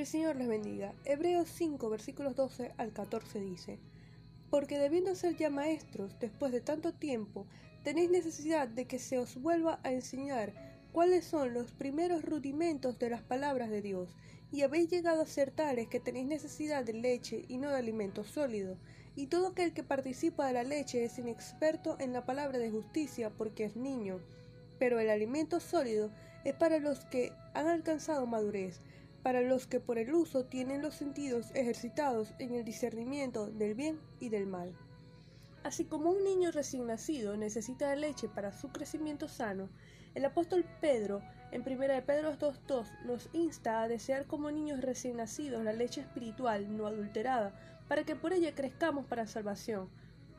El Señor les bendiga. Hebreos 5, versículos 12 al 14 dice, Porque debiendo ser ya maestros después de tanto tiempo, tenéis necesidad de que se os vuelva a enseñar cuáles son los primeros rudimentos de las palabras de Dios, y habéis llegado a ser tales que tenéis necesidad de leche y no de alimento sólido, y todo aquel que participa de la leche es inexperto en la palabra de justicia porque es niño, pero el alimento sólido es para los que han alcanzado madurez, para los que por el uso tienen los sentidos ejercitados en el discernimiento del bien y del mal. Así como un niño recién nacido necesita de leche para su crecimiento sano, el apóstol Pedro en 1 de Pedro 2.2 nos insta a desear como niños recién nacidos la leche espiritual no adulterada, para que por ella crezcamos para salvación.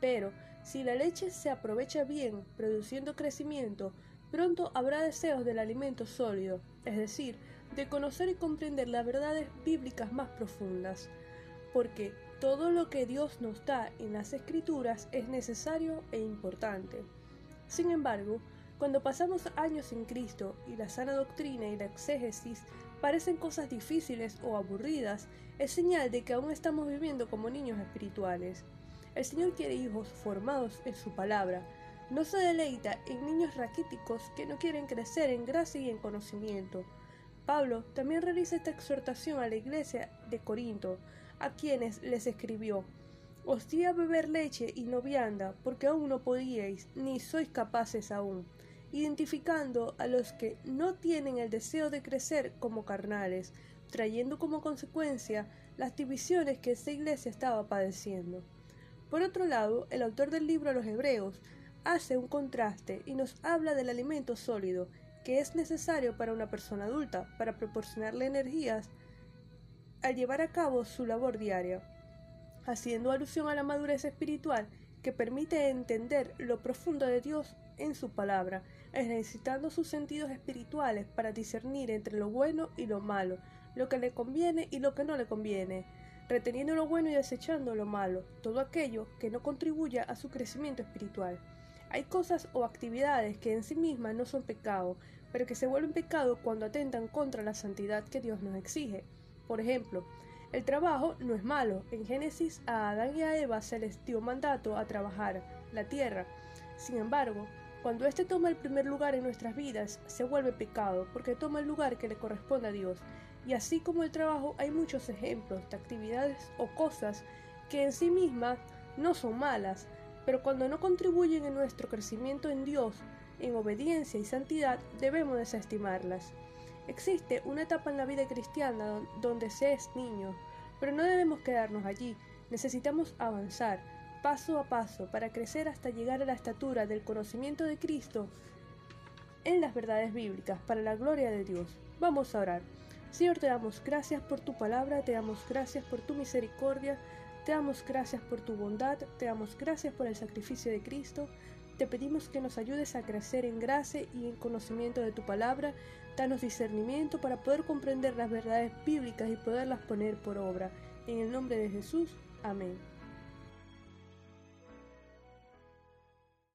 Pero, si la leche se aprovecha bien, produciendo crecimiento, pronto habrá deseos del alimento sólido, es decir, de conocer y comprender las verdades bíblicas más profundas, porque todo lo que Dios nos da en las escrituras es necesario e importante. Sin embargo, cuando pasamos años en Cristo y la sana doctrina y la exégesis parecen cosas difíciles o aburridas, es señal de que aún estamos viviendo como niños espirituales. El Señor quiere hijos formados en su palabra, no se deleita en niños raquíticos que no quieren crecer en gracia y en conocimiento. Pablo también realiza esta exhortación a la iglesia de Corinto, a quienes les escribió Os di a beber leche y no vianda, porque aún no podíais, ni sois capaces aún, identificando a los que no tienen el deseo de crecer como carnales, trayendo como consecuencia las divisiones que esta iglesia estaba padeciendo. Por otro lado, el autor del libro a los Hebreos hace un contraste y nos habla del alimento sólido, que es necesario para una persona adulta para proporcionarle energías al llevar a cabo su labor diaria, haciendo alusión a la madurez espiritual que permite entender lo profundo de Dios en su palabra, ejercitando sus sentidos espirituales para discernir entre lo bueno y lo malo, lo que le conviene y lo que no le conviene, reteniendo lo bueno y desechando lo malo, todo aquello que no contribuya a su crecimiento espiritual. Hay cosas o actividades que en sí mismas no son pecado, pero que se vuelven pecado cuando atentan contra la santidad que Dios nos exige. Por ejemplo, el trabajo no es malo. En Génesis a Adán y a Eva se les dio mandato a trabajar la tierra. Sin embargo, cuando éste toma el primer lugar en nuestras vidas, se vuelve pecado, porque toma el lugar que le corresponde a Dios. Y así como el trabajo, hay muchos ejemplos de actividades o cosas que en sí mismas no son malas, pero cuando no contribuyen en nuestro crecimiento en Dios, en obediencia y santidad, debemos desestimarlas. Existe una etapa en la vida cristiana donde se es niño, pero no debemos quedarnos allí, necesitamos avanzar paso a paso para crecer hasta llegar a la estatura del conocimiento de Cristo en las verdades bíblicas para la gloria de Dios. Vamos a orar. Señor, te damos gracias por tu palabra, te damos gracias por tu misericordia, te damos gracias por tu bondad, te damos gracias por el sacrificio de Cristo. Te pedimos que nos ayudes a crecer en gracia y en conocimiento de tu palabra. Danos discernimiento para poder comprender las verdades bíblicas y poderlas poner por obra. En el nombre de Jesús. Amén.